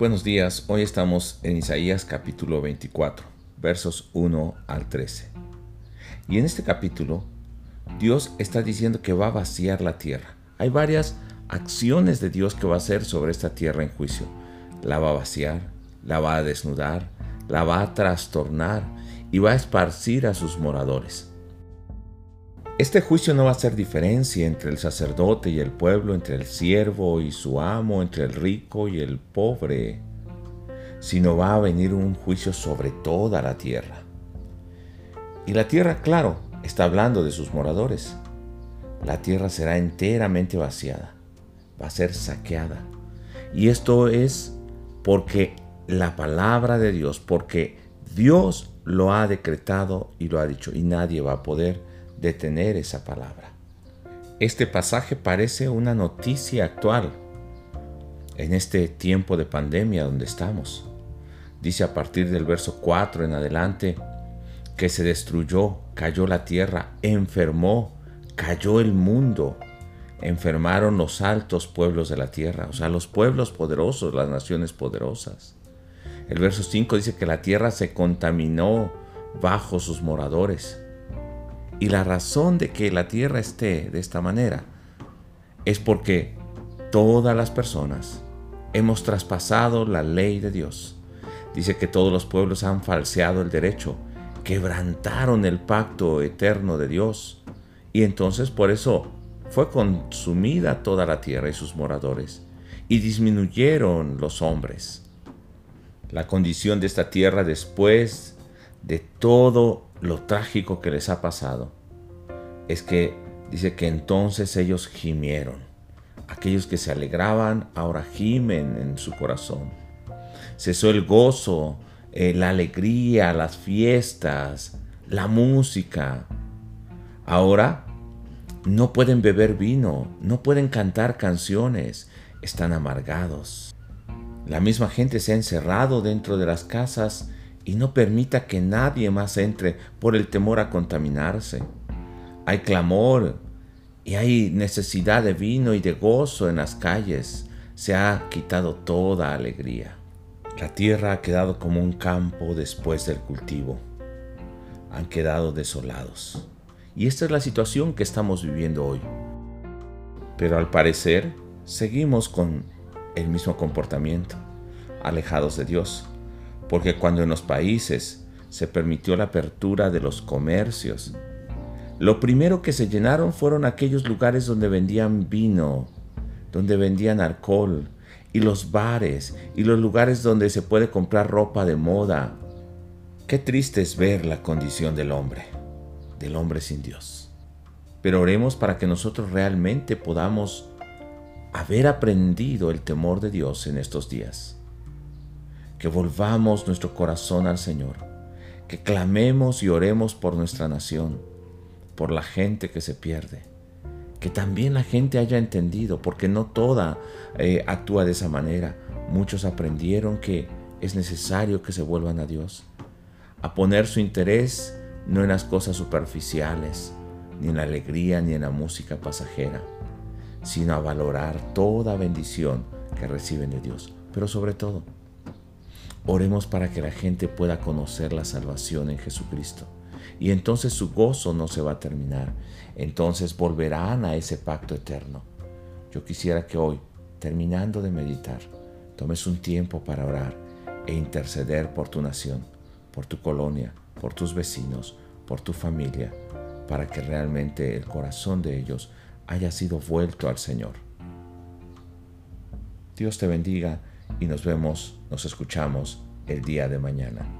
Buenos días, hoy estamos en Isaías capítulo 24, versos 1 al 13. Y en este capítulo, Dios está diciendo que va a vaciar la tierra. Hay varias acciones de Dios que va a hacer sobre esta tierra en juicio. La va a vaciar, la va a desnudar, la va a trastornar y va a esparcir a sus moradores. Este juicio no va a hacer diferencia entre el sacerdote y el pueblo, entre el siervo y su amo, entre el rico y el pobre, sino va a venir un juicio sobre toda la tierra. Y la tierra, claro, está hablando de sus moradores. La tierra será enteramente vaciada, va a ser saqueada. Y esto es porque la palabra de Dios, porque Dios lo ha decretado y lo ha dicho, y nadie va a poder detener esa palabra. Este pasaje parece una noticia actual en este tiempo de pandemia donde estamos. Dice a partir del verso 4 en adelante que se destruyó, cayó la tierra, enfermó, cayó el mundo, enfermaron los altos pueblos de la tierra, o sea, los pueblos poderosos, las naciones poderosas. El verso 5 dice que la tierra se contaminó bajo sus moradores. Y la razón de que la tierra esté de esta manera es porque todas las personas hemos traspasado la ley de Dios. Dice que todos los pueblos han falseado el derecho, quebrantaron el pacto eterno de Dios. Y entonces por eso fue consumida toda la tierra y sus moradores, y disminuyeron los hombres. La condición de esta tierra después de todo lo trágico que les ha pasado es que dice que entonces ellos gimieron. Aquellos que se alegraban ahora gimen en su corazón. Cesó el gozo, eh, la alegría, las fiestas, la música. Ahora no pueden beber vino, no pueden cantar canciones, están amargados. La misma gente se ha encerrado dentro de las casas y no permita que nadie más entre por el temor a contaminarse. Hay clamor y hay necesidad de vino y de gozo en las calles. Se ha quitado toda alegría. La tierra ha quedado como un campo después del cultivo. Han quedado desolados. Y esta es la situación que estamos viviendo hoy. Pero al parecer seguimos con el mismo comportamiento, alejados de Dios porque cuando en los países se permitió la apertura de los comercios, lo primero que se llenaron fueron aquellos lugares donde vendían vino, donde vendían alcohol, y los bares, y los lugares donde se puede comprar ropa de moda. Qué triste es ver la condición del hombre, del hombre sin Dios. Pero oremos para que nosotros realmente podamos haber aprendido el temor de Dios en estos días que volvamos nuestro corazón al Señor, que clamemos y oremos por nuestra nación, por la gente que se pierde, que también la gente haya entendido, porque no toda eh, actúa de esa manera. Muchos aprendieron que es necesario que se vuelvan a Dios, a poner su interés no en las cosas superficiales, ni en la alegría, ni en la música pasajera, sino a valorar toda bendición que reciben de Dios, pero sobre todo, Oremos para que la gente pueda conocer la salvación en Jesucristo. Y entonces su gozo no se va a terminar. Entonces volverán a ese pacto eterno. Yo quisiera que hoy, terminando de meditar, tomes un tiempo para orar e interceder por tu nación, por tu colonia, por tus vecinos, por tu familia, para que realmente el corazón de ellos haya sido vuelto al Señor. Dios te bendiga y nos vemos, nos escuchamos el día de mañana.